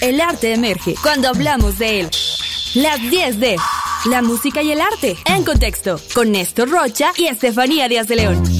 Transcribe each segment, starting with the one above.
El arte emerge cuando hablamos de él. Las 10 de La música y el arte en contexto con Néstor Rocha y Estefanía Díaz de León.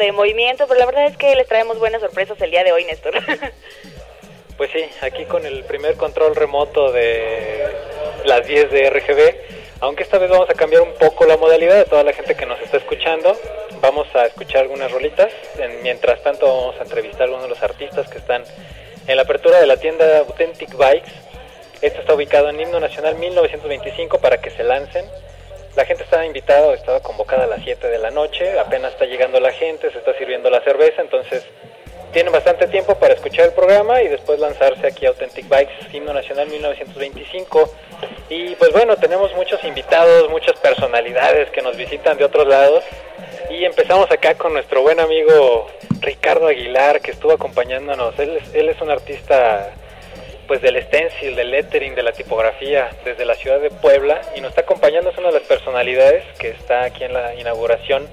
De movimiento, pero la verdad es que les traemos buenas sorpresas el día de hoy, Néstor. Pues sí, aquí con el primer control remoto de las 10 de RGB, aunque esta vez vamos a cambiar un poco la modalidad de toda la gente que nos está escuchando. Vamos a escuchar algunas rolitas, en- mientras tanto vamos a entrevistar a algunos de los artistas que están en la apertura de la tienda Authentic Bikes. Esto está ubicado en Himno Nacional 1925 para que se lancen. La gente estaba invitada estaba 7 de la noche, apenas está llegando la gente, se está sirviendo la cerveza, entonces tienen bastante tiempo para escuchar el programa y después lanzarse aquí Authentic Bikes, Himno Nacional 1925. Y pues bueno, tenemos muchos invitados, muchas personalidades que nos visitan de otros lados. Y empezamos acá con nuestro buen amigo Ricardo Aguilar, que estuvo acompañándonos. Él es, él es un artista pues del stencil, del lettering, de la tipografía desde la ciudad de Puebla y nos está acompañando, es una de las personalidades que está aquí en la inauguración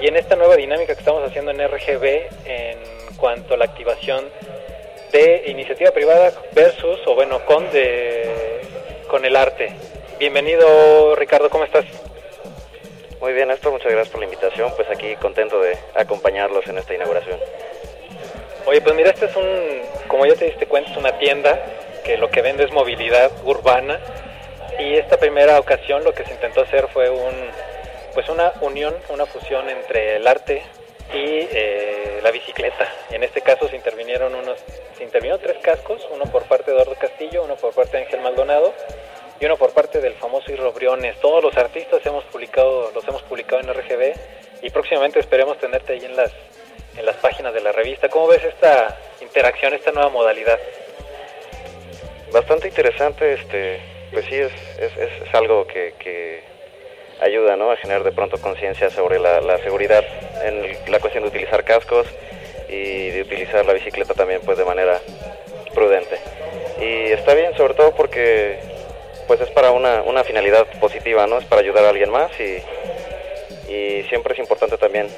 y en esta nueva dinámica que estamos haciendo en RGB en cuanto a la activación de iniciativa privada versus, o bueno, con, de, con el arte. Bienvenido Ricardo, ¿cómo estás? Muy bien, Néstor, muchas gracias por la invitación. Pues aquí contento de acompañarlos en esta inauguración. Oye, pues mira, este es un, como ya te diste cuenta, es una tienda que lo que vende es movilidad urbana y esta primera ocasión lo que se intentó hacer fue un, pues una unión, una fusión entre el arte y eh, la bicicleta. En este caso se intervinieron unos, se intervinieron tres cascos, uno por parte de Eduardo Castillo, uno por parte de Ángel Maldonado y uno por parte del famoso Irro Briones. Todos los artistas hemos publicado, los hemos publicado en RGB y próximamente esperemos tenerte ahí en las en las páginas de la revista. ¿Cómo ves esta interacción, esta nueva modalidad? Bastante interesante, este, pues sí, es, es, es- algo que, ayuda ¿no? a generar de pronto conciencia sobre la, la seguridad en la cuestión de utilizar cascos y de utilizar la bicicleta también pues de manera prudente. Y está bien sobre todo porque pues es para una, una finalidad positiva, ¿no? Es para ayudar a alguien más y, y siempre es importante también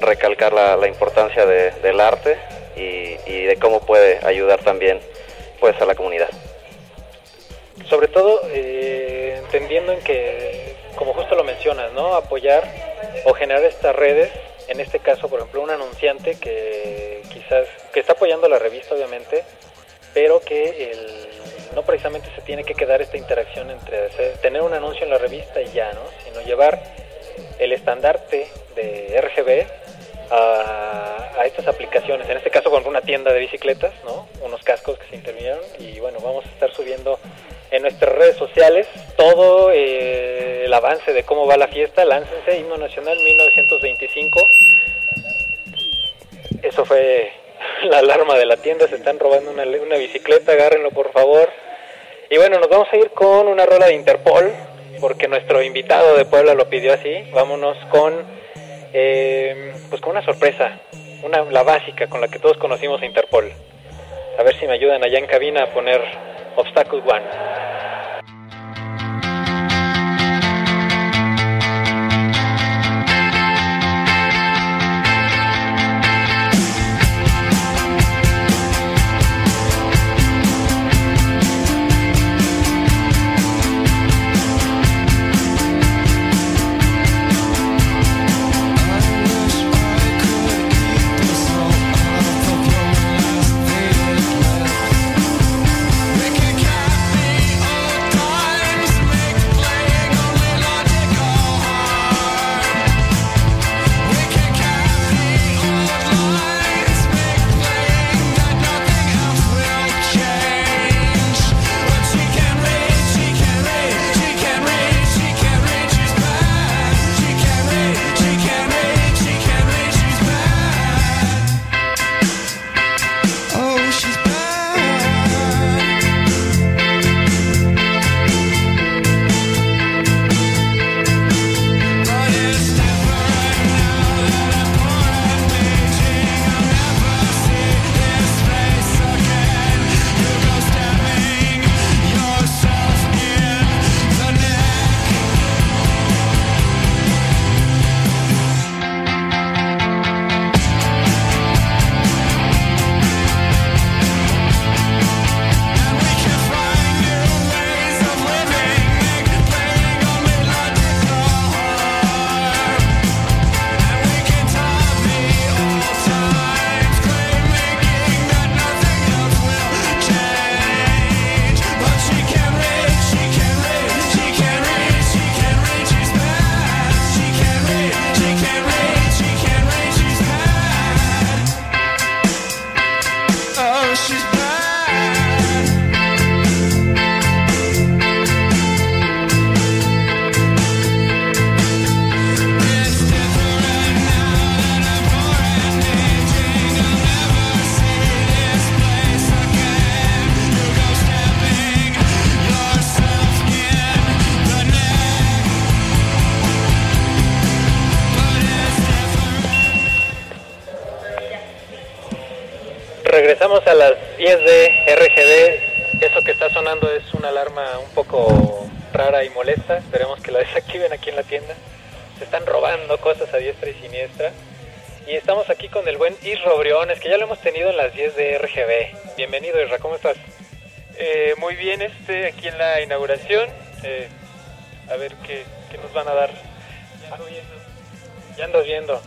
recalcar la, la importancia de- del arte y, y de cómo puede ayudar también pues a la comunidad. Sobre todo eh, entendiendo en que, como justo lo mencionas, ¿no? Apoyar o generar estas redes, en este caso, por ejemplo, un anunciante que quizás, que está apoyando la revista, obviamente, pero que el, no precisamente se tiene que quedar esta interacción entre hacer- tener un anuncio en la revista y ya, ¿no? Sino llevar el estandarte de RGB a, a estas aplicaciones. En este caso con una tienda de bicicletas, ¿no? Unos cascos que se intervinieron y bueno, vamos a estar subiendo en nuestras redes sociales todo eh, el avance de cómo va la fiesta. Láncense, Himno Nacional 1925. Eso fue la alarma de la tienda, se están robando una, una bicicleta, agárrenlo por favor. Y bueno, nos vamos a ir con una rola de Interpol, porque nuestro invitado de Puebla lo pidió así. Vámonos con, eh, pues con una sorpresa, una, la básica con la que todos conocimos a Interpol. A ver si me ayudan allá en cabina a poner Obstacle One. Una alarma un poco rara y molesta. Esperemos que la desactiven aquí en la tienda. Se están robando cosas a diestra y siniestra. Y estamos aquí con el buen Isro Briones, que ya lo hemos tenido en las 10 de RGB. Bienvenido, Isra, ¿cómo estás? Eh, muy bien, este, aquí en la inauguración. Eh, a ver qué, qué, nos van a dar. Ya ando viendo. Ya ando viendo.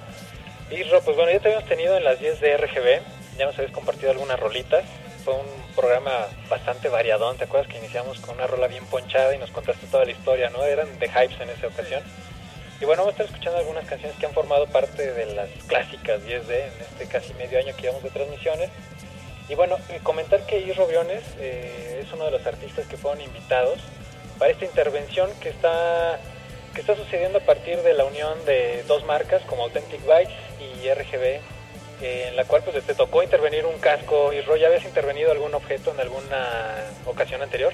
Isro, pues bueno, ya te habíamos tenido en las 10 de RGB. Ya nos habías compartido algunas rolitas. Fue un programa bastante variadón. ¿Te acuerdas que iniciamos con una rola bien ponchada y nos contaste toda la historia, ¿no? Eran de hypes en esa ocasión. Y bueno, vamos a estar escuchando algunas canciones que han formado parte de las clásicas 10D en este casi medio año que llevamos de transmisiones. Y bueno, eh, comentar que Isro Briones eh, es uno de los artistas que fueron invitados para esta intervención que está, que está sucediendo a partir de la unión de dos marcas como Authentic Bytes y RGB, en la cual pues te tocó intervenir un casco. Isro, ¿ya habías intervenido algún objeto en alguna ocasión anterior?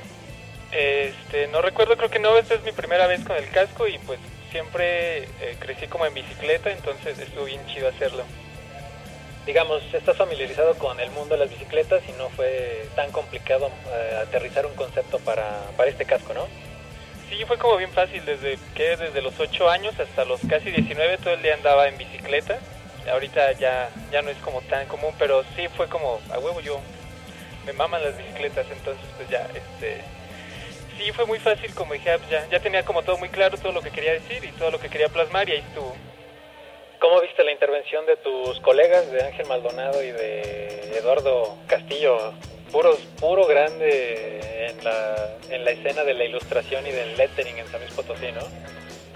Este, no recuerdo, creo que no, esta es mi primera vez con el casco y pues siempre eh, crecí como en bicicleta, entonces estuvo bien chido hacerlo. Digamos, estás familiarizado con el mundo de las bicicletas y no fue tan complicado eh, aterrizar un concepto para, para este casco, ¿no? Sí, fue como bien fácil, desde que desde los 8 años hasta los casi 19 todo el día andaba en bicicleta. Ahorita ya, ya no es como tan común, pero sí fue como, a huevo yo, me maman las bicicletas, entonces pues ya, este, sí fue muy fácil, como dije, ah, pues ya, ya tenía como todo muy claro, todo lo que quería decir y todo lo que quería plasmar y ahí estuvo. ¿Cómo viste la intervención de tus colegas, de Ángel Maldonado y de Eduardo Castillo? Puros, puro grande en la, en la escena de la ilustración y del lettering en San Luis Potosí, ¿no?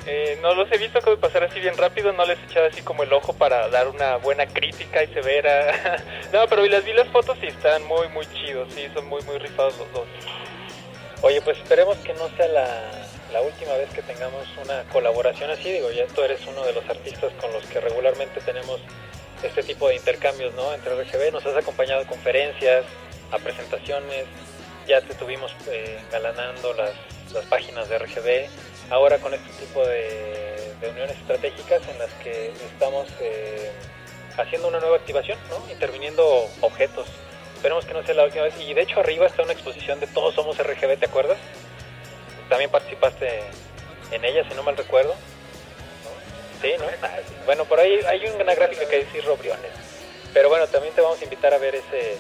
Eh, no los he visto de pasar así bien rápido, no les he echado así como el ojo para dar una buena crítica y severa. no, pero vi las fotos y están muy, muy chidos, sí, son muy, muy rifados los dos. Oye, pues esperemos que no sea la, última vez que tengamos una colaboración así. Digo, ya tú eres uno de los artistas con los que regularmente tenemos este tipo de intercambios, ¿no? Entre RGB, nos has acompañado a conferencias, a presentaciones, ya te tuvimos eh, engalanando las, las páginas de RGB. Ahora con este tipo de, de uniones estratégicas en las que estamos eh, haciendo una nueva activación, ¿no? Interviniendo objetos Esperemos que no sea la última vez. Y de hecho arriba está una exposición de Todos Somos RGB, ¿te acuerdas? También participaste en ella, si no mal recuerdo. Sí, ¿no? Bueno, por ahí hay una gráfica que dice Robriones. Pero bueno, también te vamos a invitar a ver ese,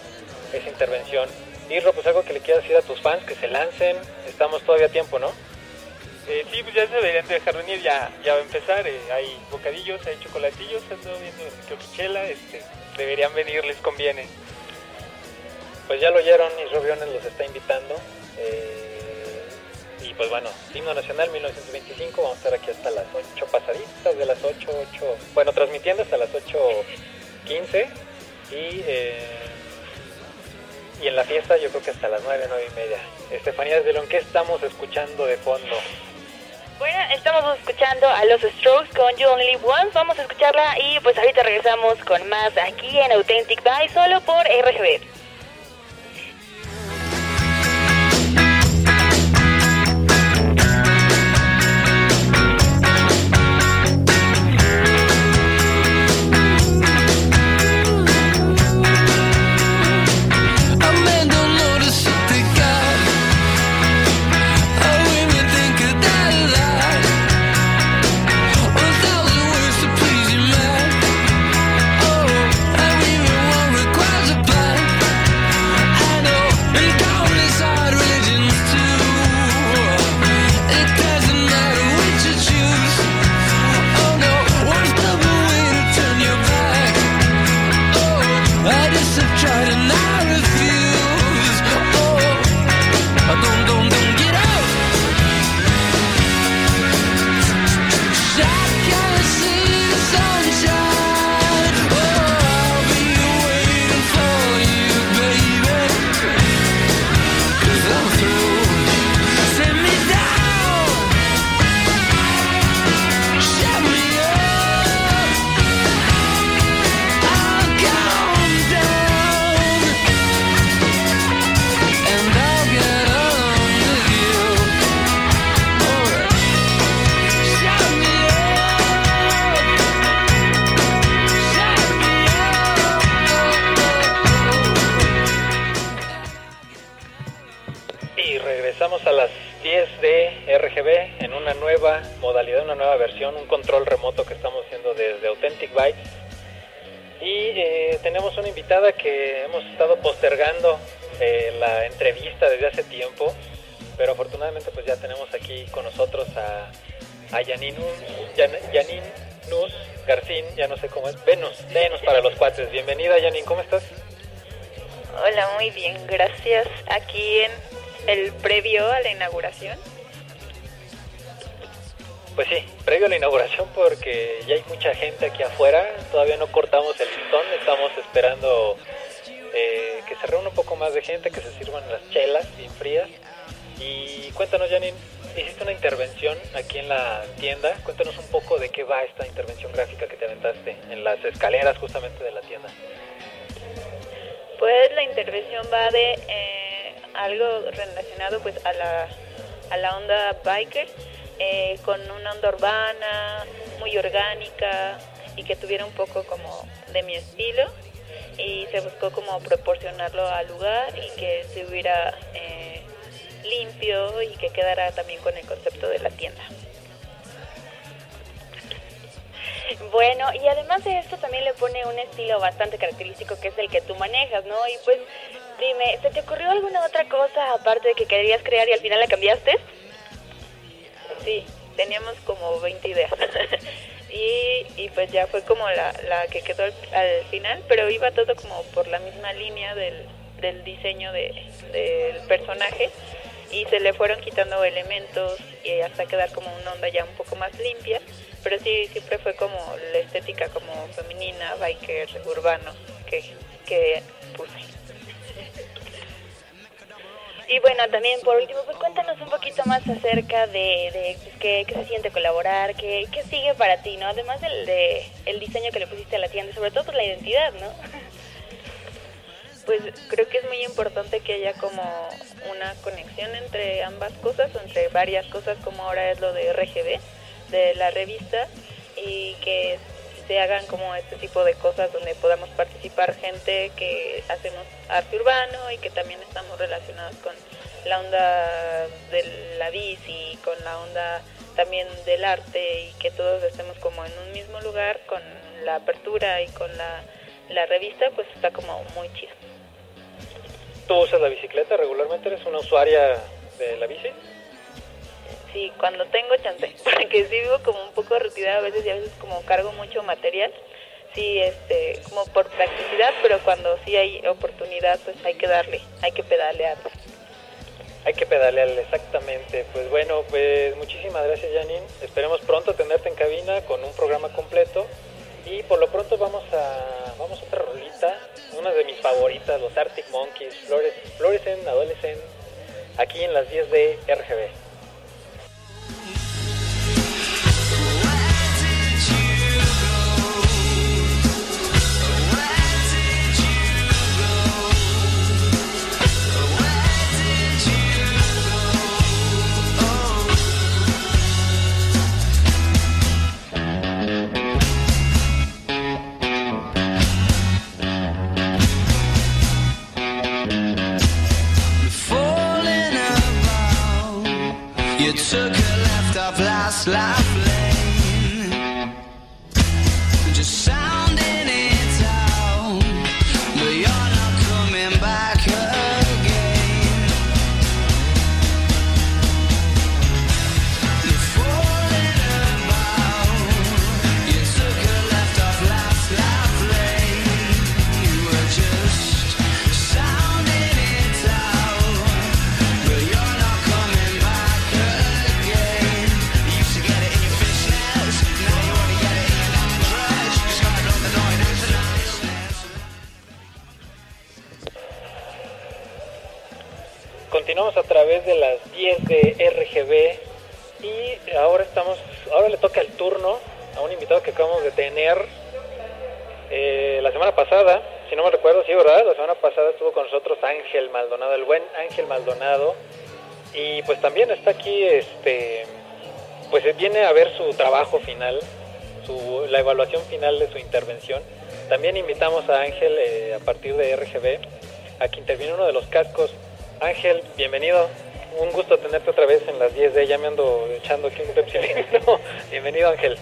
esa intervención. Irro, pues algo que le quieras decir a tus fans, que se lancen. Estamos todavía a tiempo, ¿no? Eh, sí, pues ya se deberían dejar venir, ya, ya va a empezar. Eh, hay bocadillos, hay chocolatillos, ando viendo choquichela, este, deberían venir, les conviene pues ya lo oyeron y Robiones los está invitando. Eh, y pues bueno, himno nacional 1925, vamos a estar aquí hasta las 8 pasaditas de las 8, 8, bueno, transmitiendo hasta las 8.15 y, y en la fiesta yo creo que hasta las 9, 9 y media. Estefanía desde León, ¿qué estamos escuchando de fondo? Bueno, estamos escuchando a los Strokes con You Only Live Once. Vamos a escucharla y pues ahorita regresamos con más aquí en Authentic By solo por RGB. regresamos a las 10 de RGB en una nueva modalidad, una nueva versión, un control remoto que estamos haciendo desde Authentic Bytes. Y eh, tenemos una invitada que hemos estado postergando eh, la entrevista desde hace tiempo, pero afortunadamente pues ya tenemos aquí con nosotros a, a Nus Garcín, ya no sé cómo es, Venus, Venus para los cuates. Bienvenida Janine, ¿cómo estás? Hola, muy bien, gracias. Aquí en el previo a la inauguración. Pues sí, previo a la inauguración porque ya hay mucha gente aquí afuera, todavía no cortamos el listón, estamos esperando eh, que se reúna un poco más de gente, que se sirvan las chelas bien frías. Y cuéntanos, Janine, hiciste una intervención aquí en la tienda, cuéntanos un poco de qué va esta intervención gráfica que te aventaste en las escaleras justamente de la tienda. Pues la intervención va de eh, algo relacionado pues a la, a la onda biker eh, con una onda urbana, muy orgánica y que tuviera un poco como de mi estilo y se buscó como proporcionarlo al lugar y que se hubiera eh, limpio y que quedara también con el concepto de la tienda. Bueno, y además de esto también le pone un estilo bastante característico que es el que tú manejas, ¿no? Y pues dime, ¿se te ocurrió alguna otra cosa aparte de que querías crear y al final la cambiaste? sí, teníamos como 20 ideas. y, y, pues ya fue como la, la que quedó al, final, pero iba todo como por la misma línea del, del diseño de, del personaje y se le fueron quitando elementos y hasta quedar como una onda ya un poco más limpia, pero sí siempre fue como la estética como femenina, biker, urbano que, que puse. Y bueno, también por último, pues cuéntanos un poquito más acerca de, de pues, qué, qué, se siente colaborar, qué, qué sigue para ti, ¿no? Además del de, el diseño que le pusiste a la tienda, sobre todo por la identidad, ¿no? Pues creo que es muy importante que haya como una conexión entre ambas cosas, entre varias cosas, como ahora es lo de RGB, de la revista, y que se hagan como este tipo de cosas donde podamos participar gente que hacemos arte urbano y que también estamos relacionados con la onda de la bici, con la onda también del arte y que todos estemos como en un mismo lugar con la apertura y con la, la revista, pues está como muy chido. ¿Tú usas la bicicleta regularmente? ¿Eres una usuaria de la bici? Sí, cuando tengo chance, porque sí vivo como un poco retirada a veces y a veces como cargo mucho material, sí, este, como por practicidad, pero cuando sí hay oportunidad, pues hay que darle, hay que pedalear. Hay que pedalear, exactamente. Pues bueno, pues muchísimas gracias Janine. Esperemos pronto tenerte en cabina con un programa completo. Y por lo pronto vamos a, vamos a otra rolita, una de mis favoritas, los Arctic Monkeys, Flores, Florecen, Adolescent, aquí en las 10 de RGB. Took a left off last life continuamos a través de las 10 de RGB y ahora estamos, ahora le toca el turno a un invitado que acabamos de tener eh, la semana pasada, si no me recuerdo, sí, ¿verdad? La semana pasada estuvo con nosotros Ángel Maldonado, el buen Ángel Maldonado, y pues también está aquí, este, pues viene a ver su trabajo final, su, la evaluación final de su intervención. También invitamos a Ángel eh, a partir de RGB a que interviene uno de los cascos Ángel, bienvenido. un gusto tenerte otra vez en las 10 de ya me ando echando aquí un Pepsi. Bienvenido Ángel.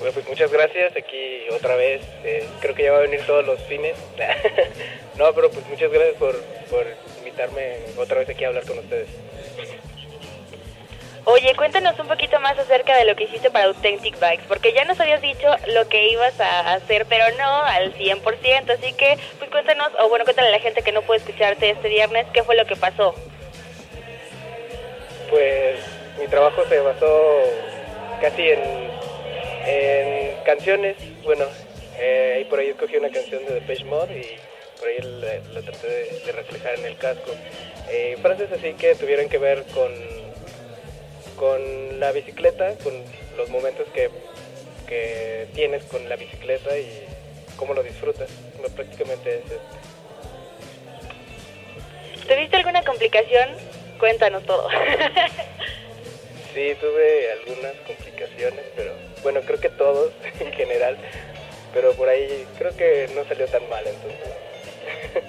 Bueno, pues muchas gracias, aquí otra vez, eh, creo que ya va a venir todos los fines. no, pero pues muchas gracias por, por invitarme otra vez aquí a hablar con ustedes. Oye, cuéntanos un poquito más acerca de lo que hiciste para Authentic Bikes, porque ya nos habías dicho lo que ibas a hacer, pero no al 100%, así que pues cuéntanos, o bueno, cuéntale a la gente que no puede escucharte este viernes, ¿qué fue lo que pasó? Pues mi trabajo se basó casi en, en canciones, bueno, eh, y por ahí escogí una canción de Depeche Mode y por ahí la, traté de, reflejar en el casco. Eh, frases así que tuvieran que ver con con la bicicleta, con los momentos que, que tienes con la bicicleta y cómo lo disfrutas. Prácticamente es esto. ¿Tuviste alguna complicación? Cuéntanos todo. sí, tuve algunas complicaciones, pero bueno, creo que todos en general. Pero por ahí creo que no salió tan mal entonces.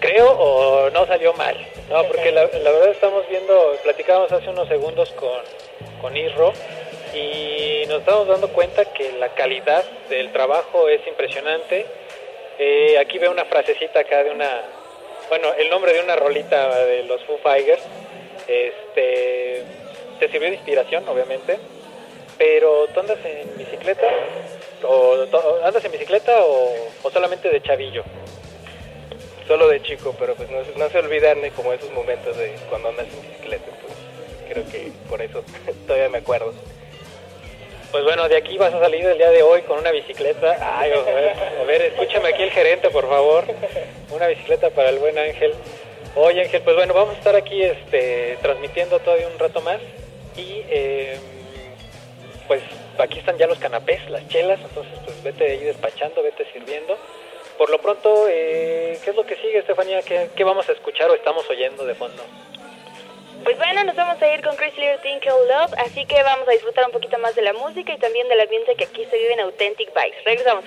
creo o no salió mal. No, porque la, verdad estamos viendo, platicábamos hace unos segundos con, con y nos estamos dando cuenta que la calidad del trabajo es impresionante. Eh, aquí veo una frasecita acá de una, bueno, el nombre de una rolita de los Foo Fighters. Este, te sirvió de inspiración, obviamente, pero ¿tú andas en bicicleta? ¿O andas en bicicleta o, o solamente de chavillo? Solo de chico, pero pues no, no, se olvidan como esos momentos de cuando andas en bicicleta, pues creo que por eso todavía me acuerdo. Pues bueno, de aquí vas a salir el día de hoy con una bicicleta. Ay, a ver, escúchame aquí el gerente, por favor. Una bicicleta para el buen Ángel. Oye Ángel, pues bueno, vamos a estar aquí este, transmitiendo todavía un rato más. Y eh, pues aquí están ya los canapés, las chelas, entonces pues vete ahí despachando, vete sirviendo por lo pronto, eh, ¿qué es lo que sigue, Estefanía? ¿Qué, ¿Qué, vamos a escuchar o estamos oyendo de fondo? Pues bueno, nos vamos a ir con Chris Little Thing Called Love, así que vamos a disfrutar un poquito más de la música y también del ambiente que aquí se vive en Authentic Vibes. Regresamos.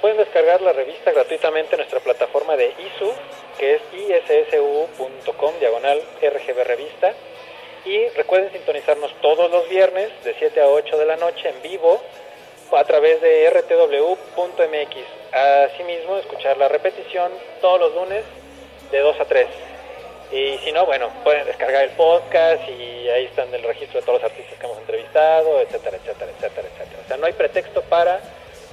Pueden descargar la revista gratuitamente en nuestra plataforma de ISU, que es issu.com, diagonal RGB Revista. Y recuerden sintonizarnos todos los viernes de 7 a 8 de la noche en vivo a través de rtw.mx. Asimismo, escuchar la repetición todos los lunes de 2 a 3. Y si no, bueno, pueden descargar el podcast y ahí están el registro de todos los artistas que hemos entrevistado, etcétera, etcétera, etcétera, etcétera. O sea, no hay pretexto para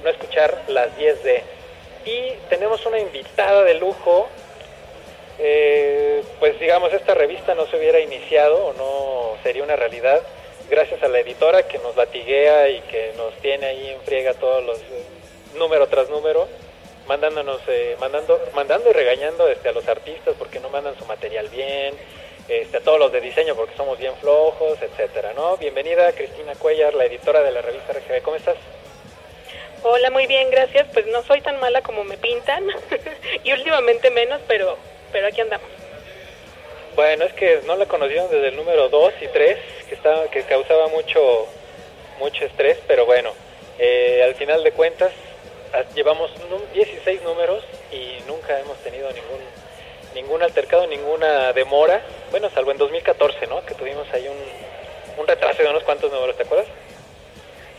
no escuchar las 10 de. Y tenemos una invitada de lujo. Eh, pues digamos, esta revista no se hubiera iniciado o no sería una realidad gracias a la editora que nos latiguea y que nos tiene ahí en friega todos los número tras número, mandándonos, eh, mandando, mandando y regañando este, a los artistas porque no mandan su material bien, este, a todos los de diseño porque somos bien flojos, etcétera, ¿no? Bienvenida Cristina Cuellar, la editora de la revista RGB, ¿cómo estás? Hola, muy bien, gracias. Pues no soy tan mala como me pintan y últimamente menos, pero, pero aquí andamos. Bueno, es que no la conocieron desde el número 2 y 3, que, estaba, que causaba mucho, mucho estrés, pero bueno, Eh, al final de cuentas, a- llevamos num- 16 números y nunca hemos tenido ningún ningún altercado, ninguna demora. Bueno, salvo en 2014, ¿no? Que tuvimos ahí un, un retraso de unos cuantos números, ¿te acuerdas?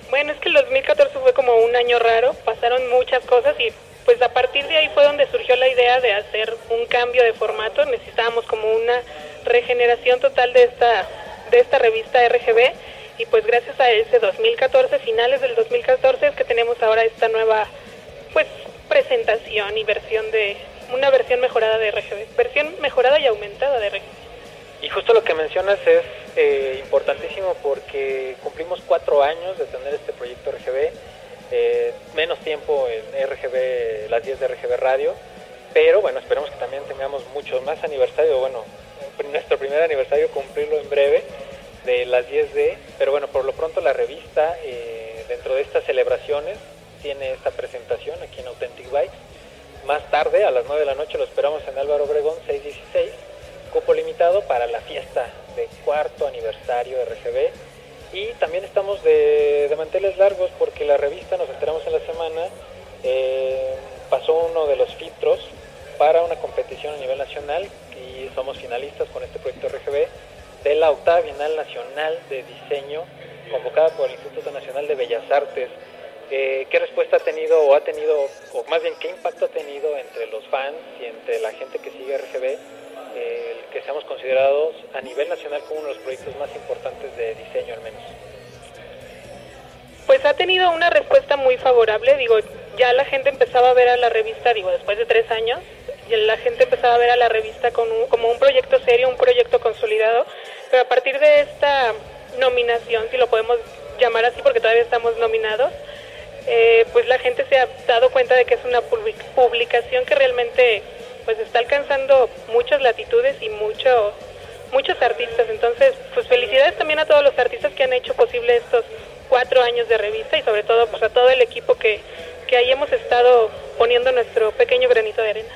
Bueno, es que el 2014 fue como un año raro, pasaron muchas cosas y pues a partir de ahí fue donde surgió la idea de hacer un cambio de formato. Necesitábamos como una regeneración total de esta de esta revista RGB y pues gracias a ese 2014, finales del 2014 es que tenemos ahora esta nueva pues presentación y versión de una versión mejorada de RGB, versión mejorada y aumentada de RGB. Y justo lo que mencionas es eh, importantísimo porque cumplimos cuatro años de tener este proyecto RGB, eh, menos tiempo en RGB, las 10 de RGB Radio, pero bueno, esperemos que también tengamos muchos más aniversarios, bueno, nuestro primer aniversario cumplirlo en breve de las 10D, pero bueno, por lo pronto la revista eh, dentro de estas celebraciones tiene esta presentación aquí en Authentic Bikes. Más tarde, a las 9 de la noche, lo esperamos en Álvaro Obregón 616 cupo limitado para la fiesta de cuarto aniversario de RGB y también estamos de, de manteles largos porque la revista, nos enteramos en la semana, eh, pasó uno de los filtros para una competición a nivel nacional y somos finalistas con este proyecto RGB de la octava Bienal Nacional de Diseño convocada por el Instituto Nacional de Bellas Artes. Eh, ¿Qué respuesta ha tenido o ha tenido, o más bien qué impacto ha tenido entre los fans y entre la gente que sigue RGB el que seamos considerados a nivel nacional como uno de los proyectos más importantes de diseño al menos. Pues ha tenido una respuesta muy favorable, digo, ya la gente empezaba a ver a la revista, digo, después de tres años, la gente empezaba a ver a la revista con un- como un proyecto serio, un proyecto consolidado, pero a partir de esta nominación, si lo podemos llamar así porque todavía estamos nominados, eh, pues la gente se ha dado cuenta de que es una public- publicación que realmente pues está alcanzando muchas latitudes y mucho, muchos artistas. Entonces, pues felicidades también a todos los artistas que han hecho posible estos cuatro años de revista y sobre todo pues a todo el equipo que, que ahí hemos estado poniendo nuestro pequeño granito de arena.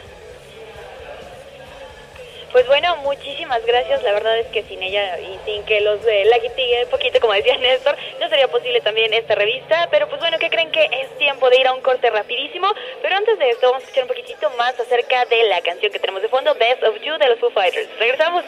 Pues bueno, muchísimas gracias. La verdad es que sin ella y sin que los de la guitigue un poquito, como decía Néstor, no sería posible también esta revista. Pero pues bueno, ¿qué creen que es tiempo de ir a un corte rapidísimo? Pero antes de esto, vamos a escuchar un poquitito más acerca de la canción que tenemos de fondo, Best of You de los Foo Fighters. Regresamos.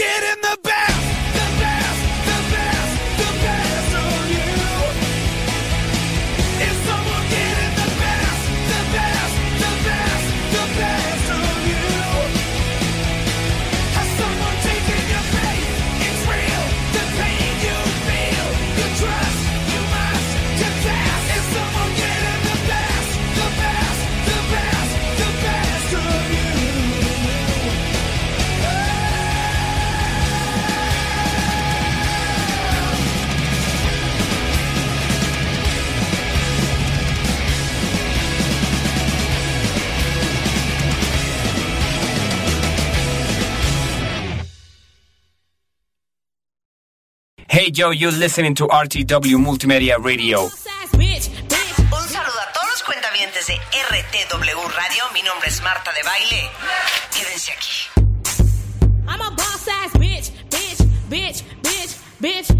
Get in the back. Hey Joe, you're listening to RTW Multimedia Radio. Un saludo a todos los cuentavientes de RTW Radio. Mi nombre es Marta de Baile. Quédense aquí. I'm a boss ass bitch, bitch, bitch, bitch, bitch,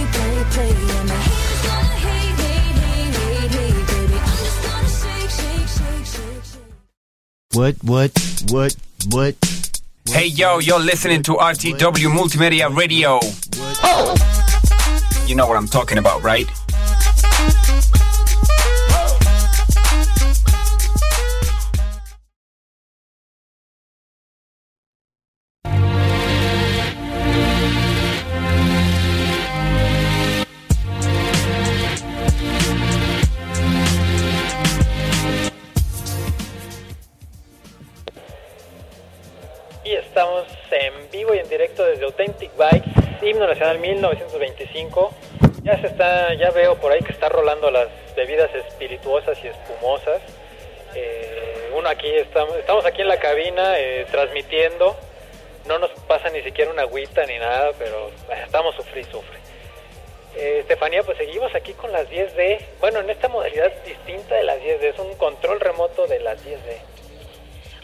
What, what, what, what? Hey yo, you're listening to RTW Multimedia Radio. Oh! You know what I'm talking about, right? 1925. Ya se está, ya veo por ahí que está rolando las bebidas espirituosas y espumosas. Eh, uno aquí estamos, estamos aquí en la cabina eh, transmitiendo. No nos pasa ni siquiera una agüita ni nada, pero eh, estamos sufrir sufre. Estefanía, pues seguimos aquí con las 10D. Bueno, en esta modalidad distinta de las 10D, es un control remoto de las 10D.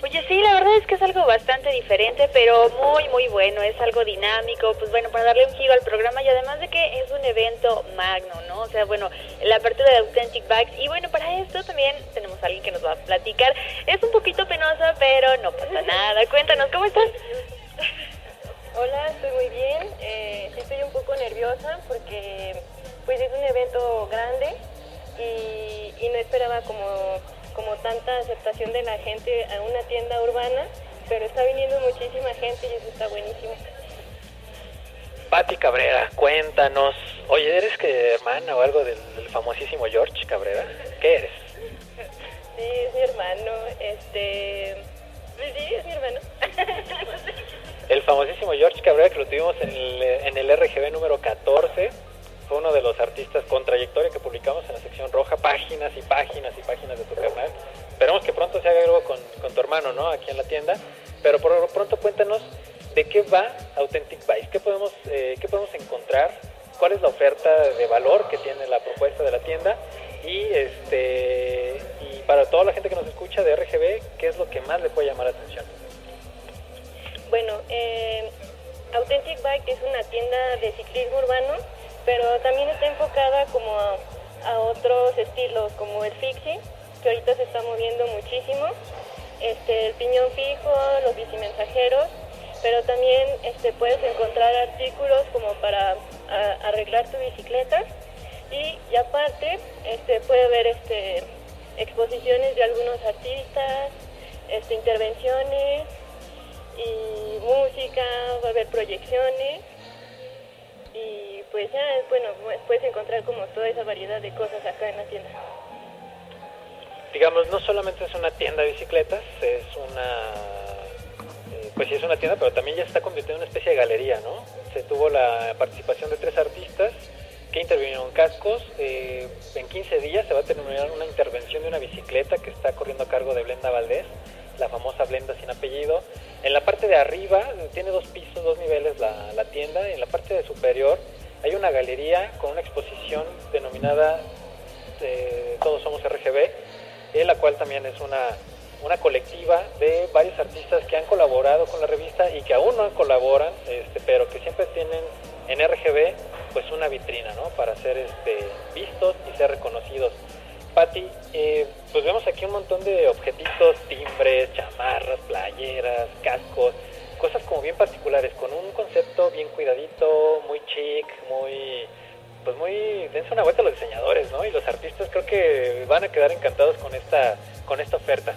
Oye, sí, la verdad es que es algo bastante diferente, pero muy, muy bueno. Es algo dinámico, pues bueno, para darle un giro al programa y además de que es un evento magno, ¿no? O sea, bueno, la apertura de Authentic Bikes. Y bueno, para esto también tenemos a alguien que nos va a platicar. Es un poquito penosa, pero no pasa nada. Cuéntanos, ¿cómo estás? Hola, estoy muy bien. Eh, sí estoy un poco nerviosa porque pues es un evento grande y, y no esperaba como, como tanta aceptación de la gente a una tienda urbana, pero está viniendo muchísima gente y eso está buenísimo. Patti Cabrera, cuéntanos. Oye, ¿eres que hermana o algo del, del famosísimo George Cabrera? ¿Qué eres? Sí, es mi hermano. Este, pues sí, es mi hermano. El famosísimo George Cabrera que lo tuvimos en el, en el RGB número 14. Fue uno de los artistas con trayectoria que publicamos en la sección roja, páginas y páginas y páginas de tu canal. Esperamos que pronto se haga algo con, con tu hermano, ¿no? Aquí en la tienda. Pero por lo pronto cuéntanos de qué va Authentic Vice, qué podemos, eh, qué podemos encontrar, cuál es la oferta de valor que tiene la propuesta de la tienda y este y para toda la gente que nos escucha de RGB, qué es lo que más le puede llamar la atención. Bueno, eh, Authentic Bike es una tienda de ciclismo urbano, pero también está enfocada como a, otros estilos, como el fixie, que ahorita se está moviendo muchísimo, este, el piñón fijo, los bicimensajeros, pero también este, puedes encontrar artículos como para arreglar tu bicicleta y, aparte este, puede haber este, exposiciones de algunos artistas, intervenciones y música, va a haber proyecciones y pues ya, bueno, pues puedes encontrar como toda esa variedad de cosas acá en la tienda. digamos, no solamente es una tienda de bicicletas, es una, eh, pues sí es una tienda, pero también ya se está convirtiendo en una especie de galería, ¿no? Se tuvo la participación de tres artistas que intervinieron cascos. eh, en 15 días se va a terminar una intervención de una bicicleta que está corriendo a cargo de Blenda Valdés, la famosa Blenda sin apellido. En la parte de arriba, eh, tiene dos pisos, dos niveles la, la tienda. En la parte de superior hay una galería con una exposición denominada eh, Todos Somos RGB, en la cual también es una, una colectiva de varios artistas que han colaborado con la revista y que aún no colaboran, este, pero que siempre tienen en RGB pues una vitrina, ¿no? Para ser este, vistos y ser reconocidos. Patti, eh, pues vemos aquí un montón de objetitos, timbres, chamarras, playeras, cascos, cosas como bien particulares, con un concepto bien cuidadito, muy chic, muy pues muy dense una vuelta a los diseñadores, ¿no? Y los artistas creo que van a quedar encantados con esta con esta oferta.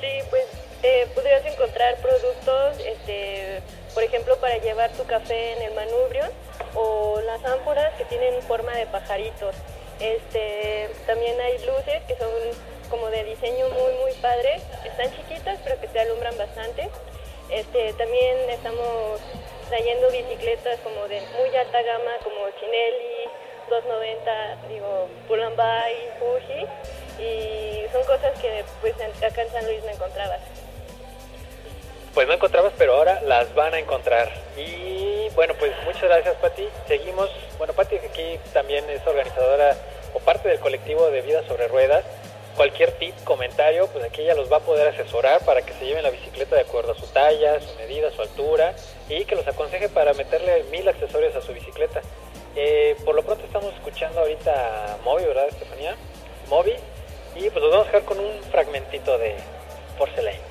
Sí, pues eh, podrías encontrar productos, este, por ejemplo, para llevar tu café en el manubrio o las ánforas que tienen forma de pajaritos. Este, también hay luces que son como de diseño muy muy padre, están chiquitas pero que te alumbran bastante. Este, también estamos trayendo bicicletas como de muy alta gama como Chinelli, 290, digo, Pull&Bear, Fuji y son cosas que pues acá en San Luis no encontrabas. Pues no encontrabas, pero ahora las van a encontrar. Y bueno, pues muchas gracias, Pati. Seguimos. Bueno, que aquí también es organizadora o parte del colectivo de Vida sobre Ruedas. Cualquier tip, comentario, pues aquí ella los va a poder asesorar para que se lleven la bicicleta de acuerdo a su talla, su medida, su altura y que los aconseje para meterle mil accesorios a su bicicleta. Eh, por lo pronto estamos escuchando ahorita Moby, ¿verdad, Estefanía? Moby. Y pues nos vamos a dejar con un fragmentito de Porcelain.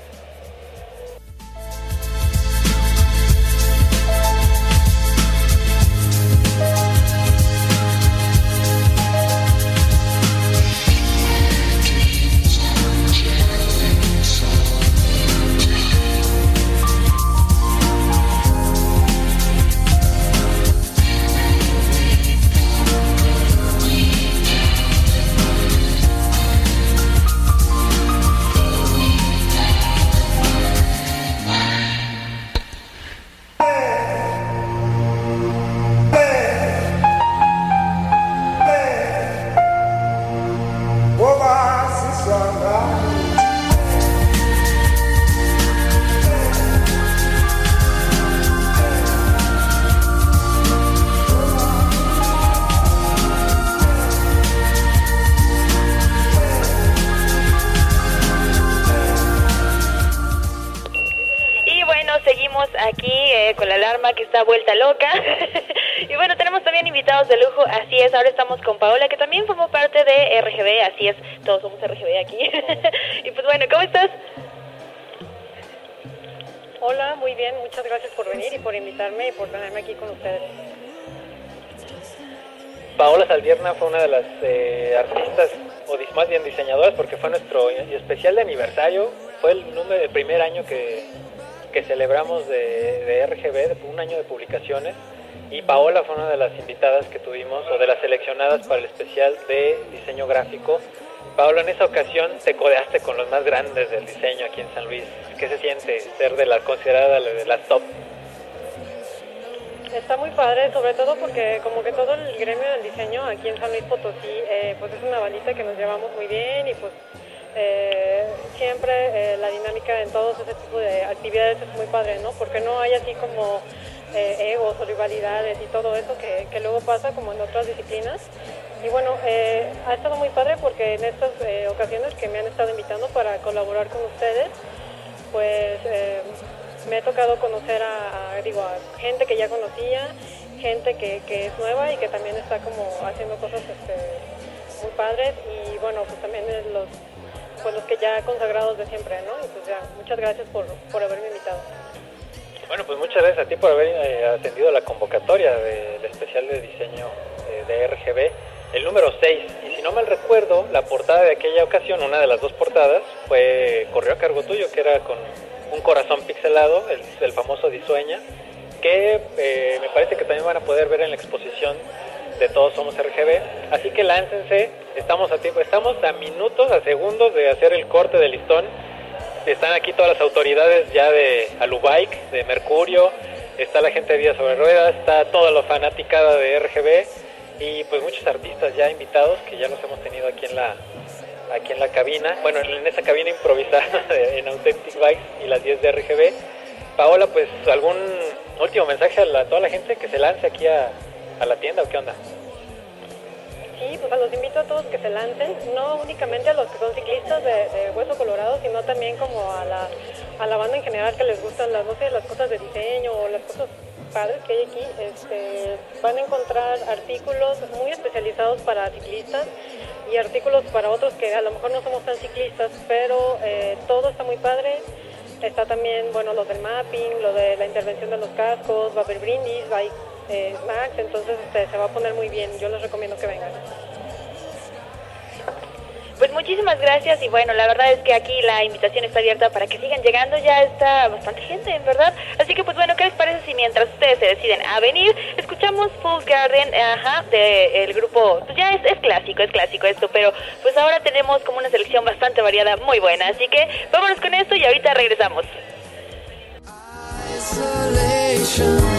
Que está vuelta loca. y bueno, tenemos también invitados de lujo, así es, ahora estamos con Paola, que también formó parte de RGB, así es, todos somos RGB aquí. y pues bueno, ¿cómo estás? Hola, muy bien, muchas gracias por venir y por invitarme y por tenerme aquí con ustedes. Paola Saldierna fue una de las eh, artistas, o más bien diseñadoras, porque fue nuestro especial de aniversario. Fue el, número, el primer año que, que celebramos de, RGB, de un año de publicaciones. Y Paola fue una de las invitadas que tuvimos, o de las seleccionadas para el especial de diseño gráfico. Paola, en esa ocasión te codeaste con los más grandes del diseño aquí en San Luis. ¿Qué se siente ser de la considerada de las top? Está muy padre, sobre todo porque como que todo el gremio del diseño aquí en San Luis Potosí, eh, pues es una bandita que nos llevamos muy bien y pues eh, siempre eh, la dinámica en todos ese tipo de actividades es muy padre, ¿no? Porque no hay así como eh, egos o rivalidades y todo eso que, que luego pasa como en otras disciplinas. Y bueno, ha estado muy padre porque en estas ocasiones que me han estado invitando para colaborar con ustedes, pues me ha tocado conocer a, digo, gente que ya conocía, gente que, que es nueva y que también está como haciendo cosas este, muy padres y bueno, pues también los, pues los que ya consagrados de siempre, ¿no? Y pues ya, muchas gracias por, por haberme invitado. Bueno, pues muchas gracias a ti por haber eh, atendido la convocatoria del especial de diseño eh, de RGB, el número 6. Y si no mal recuerdo, la portada de aquella ocasión, una de las dos portadas, fue corrió a cargo tuyo, que era con un corazón pixelado, el, famoso Disueña, que eh, me parece que también van a poder ver en la exposición de Todos Somos RGB. Así que láncense, estamos a tiempo, estamos a minutos, a segundos de hacer el corte del listón. Están aquí todas las autoridades ya de Alubike, de Mercurio, está la gente de Días sobre Ruedas, está toda la fanaticada de RGB y pues muchos artistas ya invitados que ya los hemos tenido aquí en la aquí en la cabina, bueno, en esa cabina improvisada en Authentic Bikes y las 10 de RGB. Paola, pues algún último mensaje a, la- a toda la gente que se lance aquí a, a la tienda o qué onda? Sí, pues los invito a todos que se lancen, no únicamente a los que son ciclistas de, Hueso Colorado, sino también como a la, a la banda en general que les gustan las, no sé, las cosas de diseño o las cosas padres que hay aquí. Este, van a encontrar artículos muy especializados para ciclistas y artículos para otros que a lo mejor no somos tan ciclistas, pero eh, todo está muy padre. Está también, bueno, lo del mapping, lo de la intervención de los cascos, va a haber brindis, haber eh, snacks, entonces este, se va a poner muy bien. Yo les recomiendo que vengan. Pues muchísimas gracias y bueno, la verdad es que aquí la invitación está abierta para que sigan llegando, ya está bastante gente, en verdad. Así que pues bueno, ¿qué les parece si mientras ustedes se deciden a venir, escuchamos Full Garden, ajá, del grupo, pues ya es, es clásico, es clásico esto, pero pues ahora tenemos como una selección bastante variada, muy buena. Así que vámonos con esto y ahorita regresamos. isolation.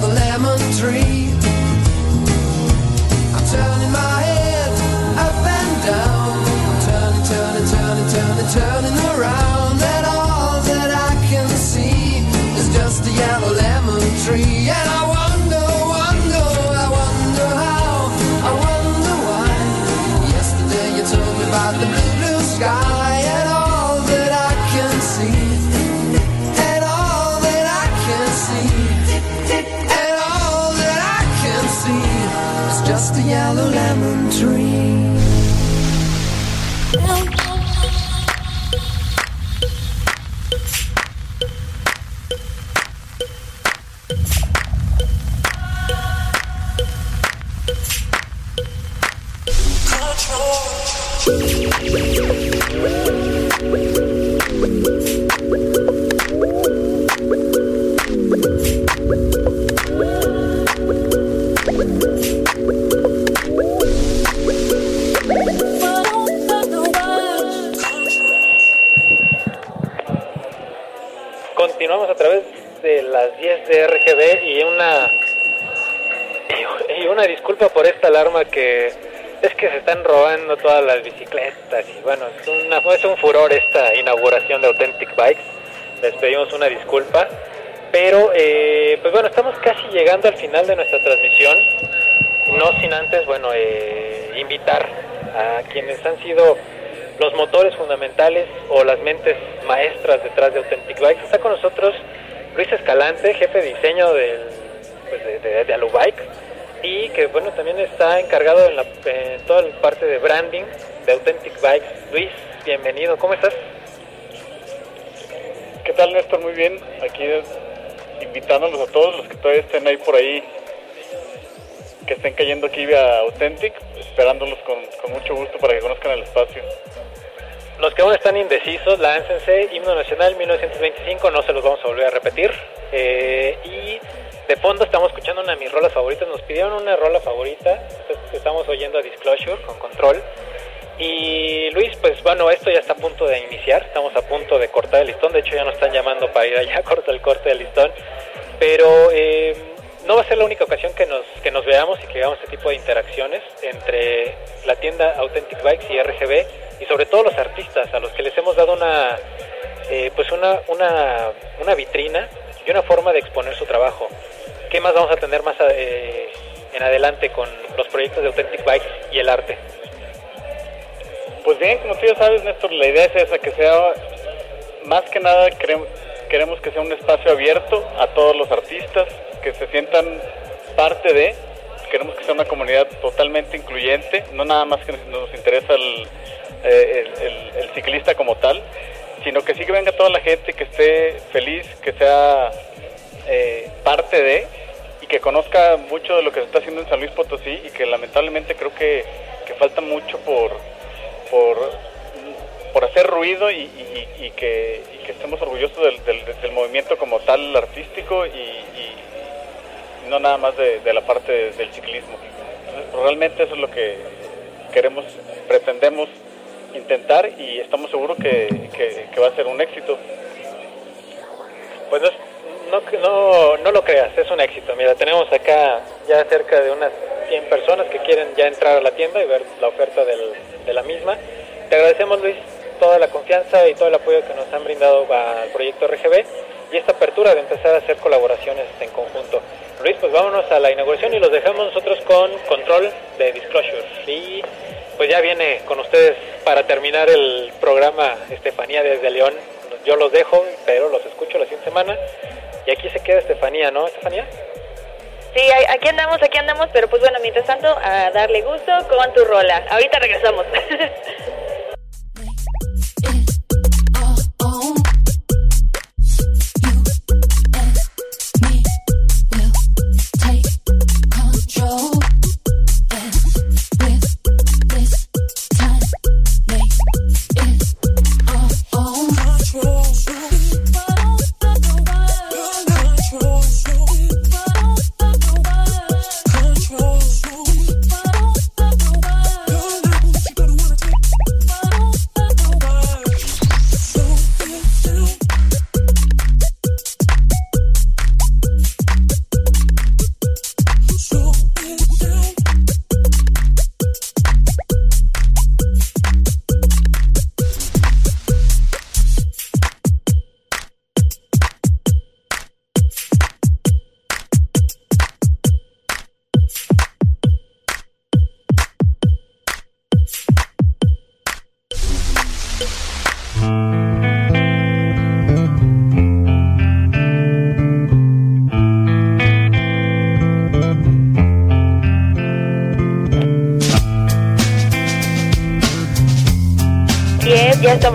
past a yellow lemon tree. Que es que se están robando todas las bicicletas y bueno, es, una, un furor esta inauguración de Authentic Bikes. Les pedimos una disculpa, pero eh, pues bueno, estamos casi llegando al final de nuestra transmisión. No sin antes, bueno, eh, invitar a quienes han sido los motores fundamentales o las mentes maestras detrás de Authentic Bikes. Está con nosotros Luis Escalante, jefe de diseño del, pues de, de, y que bueno también está encargado en, la, en toda la parte de branding de Authentic Bikes. Luis, bienvenido, ¿cómo estás? ¿Qué tal Néstor? Muy bien, aquí invitándolos a todos los que todavía estén ahí por ahí, que estén cayendo aquí a Authentic, esperándolos con, con mucho gusto para que conozcan el espacio. Los que aún están indecisos, láncense, Himno Nacional 1925, no se los vamos a volver a repetir. Eh, y de fondo estamos escuchando una de mis rolas favoritas, nos pidieron una rola favorita, estamos oyendo a Disclosure con Control. Y Luis, pues bueno, esto ya está a punto de iniciar, estamos a punto de cortar el listón, de hecho ya nos están llamando para ir allá, corta el corte del listón, pero eh, no va a ser la única ocasión que nos, que nos veamos y que hagamos este tipo de interacciones entre la tienda Authentic Bikes y RGB y sobre todo los artistas a los que les hemos dado una, eh, pues una, una, una vitrina y una forma de exponer su trabajo. ¿Qué más vamos a tener más eh, en adelante con los proyectos de Authentic Bikes y el arte? Pues bien, como tú ya sabes, Néstor, la idea es esa, que sea, más que nada queremos, que sea un espacio abierto a todos los artistas, que se sientan parte de, queremos que sea una comunidad totalmente incluyente, no nada más que nos interesa eh, el ciclista como tal, sino que sí que venga toda la gente que esté feliz, que sea eh, parte de y que conozca mucho de lo que se está haciendo en San Luis Potosí y que lamentablemente creo que, que falta mucho por, por, por hacer ruido y, y- que, y que estemos orgullosos del, del- movimiento como tal artístico y, no nada más de, la parte de- del ciclismo. Realmente eso es lo que queremos, pretendemos intentar y estamos seguros que, que- que va a ser un éxito. Pues no, no, no, lo creas, es un éxito. Mira, tenemos acá ya cerca de unas 100 personas que quieren ya entrar a la tienda y ver la oferta de la misma. Te agradecemos, Luis, toda la confianza y todo el apoyo que nos han brindado al proyecto RGB y esta apertura de empezar a hacer colaboraciones en conjunto. Luis, pues vámonos a la inauguración y los dejamos nosotros con control de Disclosure. Y pues ya viene con ustedes para terminar el programa Estefanía desde León. Yo los dejo, pero los escucho la siguiente semana. Y aquí se queda Estefanía, ¿no, Estefanía? Sí, aquí andamos, aquí andamos, pero pues bueno, mientras tanto, a darle gusto con tu rola. Ahorita regresamos.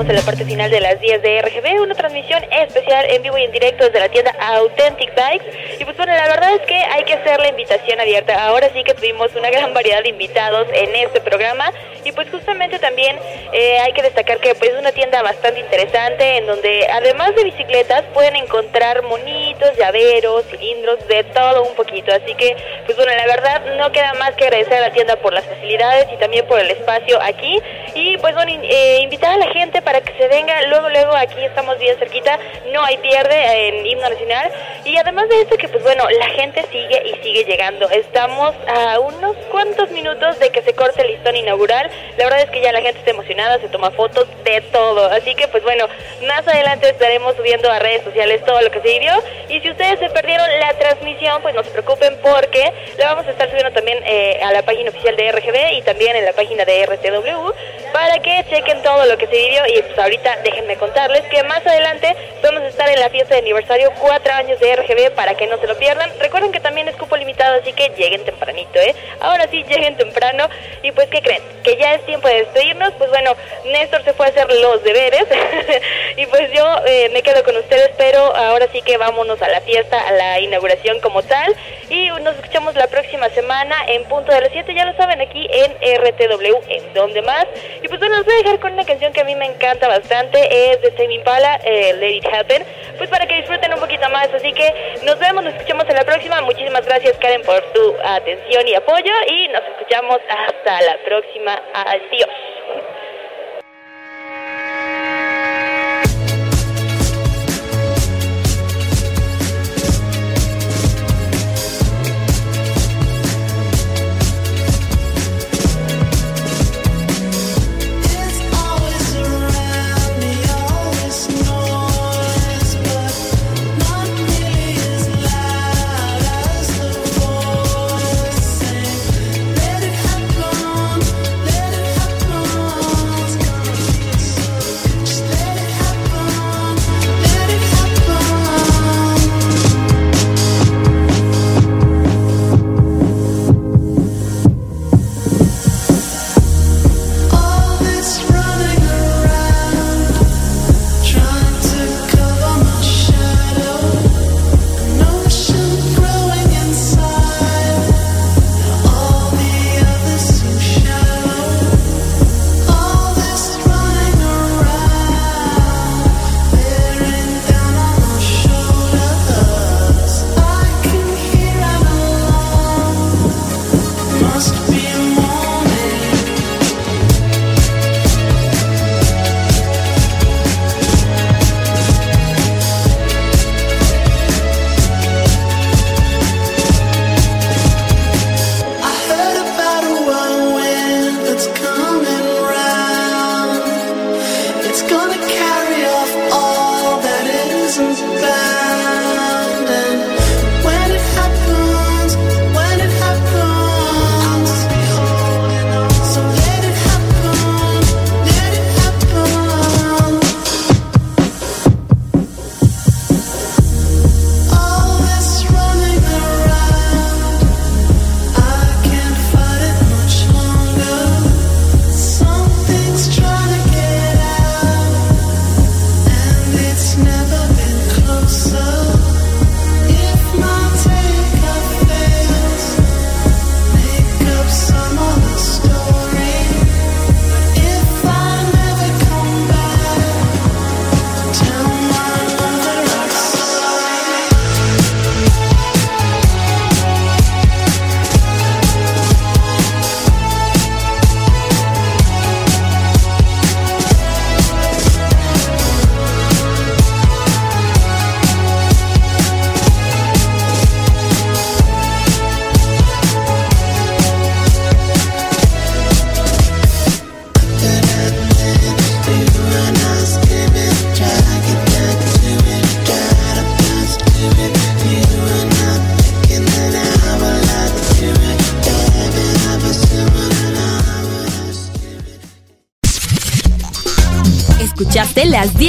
en la parte final de las 10 de RGB, una transmisión especial en vivo y en directo desde la tienda Authentic Bikes. Y pues bueno, la verdad es que hay que hacer la invitación abierta. Ahora sí que tuvimos una gran variedad de invitados en este programa. Pues justamente también eh, hay que destacar que pues es una tienda bastante interesante en donde además de bicicletas pueden encontrar monitos, llaveros, cilindros, de todo un poquito. Así que pues bueno, la verdad no queda más que agradecer a la tienda por las facilidades y también por el espacio aquí. Y pues bueno, eh, invitar a la gente para que se venga. Luego, luego aquí estamos bien cerquita. No hay pierde en Himno Nacional. Y además de esto que pues bueno, la gente sigue y sigue llegando. Estamos a unos cuantos minutos de que se corte el listón inaugural. La verdad es que ya la gente está emocionada, se toma fotos de todo. Así que pues bueno, más adelante estaremos subiendo a redes sociales todo lo que se vivió. Y si ustedes se perdieron la transmisión, pues no se preocupen porque la vamos a estar subiendo también eh, a la página oficial de RGB y también en la página de RTW para que chequen todo lo que se vivió. Y pues ahorita déjenme contarles que más adelante vamos a estar en la fiesta de aniversario 4 años de RGB para que no se lo pierdan. Recuerden que también es cupo limitado, así que lleguen tempranito, ¿eh? Ahora sí, lleguen temprano. Y pues, ¿qué creen? Que ya es tiempo de despedirnos. Pues bueno, Néstor se fue a hacer los deberes. y pues yo eh, me quedo con ustedes, pero ahora sí que vámonos a la fiesta, a la inauguración como tal. Y nos escuchamos la próxima semana en punto de las 7, ya lo saben, aquí en RTW, en donde más. Pues bueno, los voy a dejar con una canción que a mí me encanta bastante, es de Tame Impala, eh, Let It Happen, pues para que disfruten un poquito más. Así que nos vemos, nos escuchamos en la próxima. Muchísimas gracias, Karen, por tu atención y apoyo. Y nos escuchamos hasta la próxima. Adiós.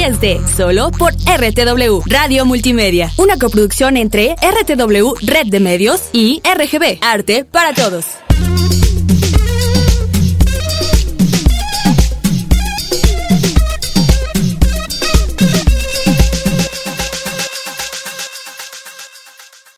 Las 10 de solo por RTW Radio Multimedia, una coproducción entre RTW Red de Medios y RGB Arte para Todos.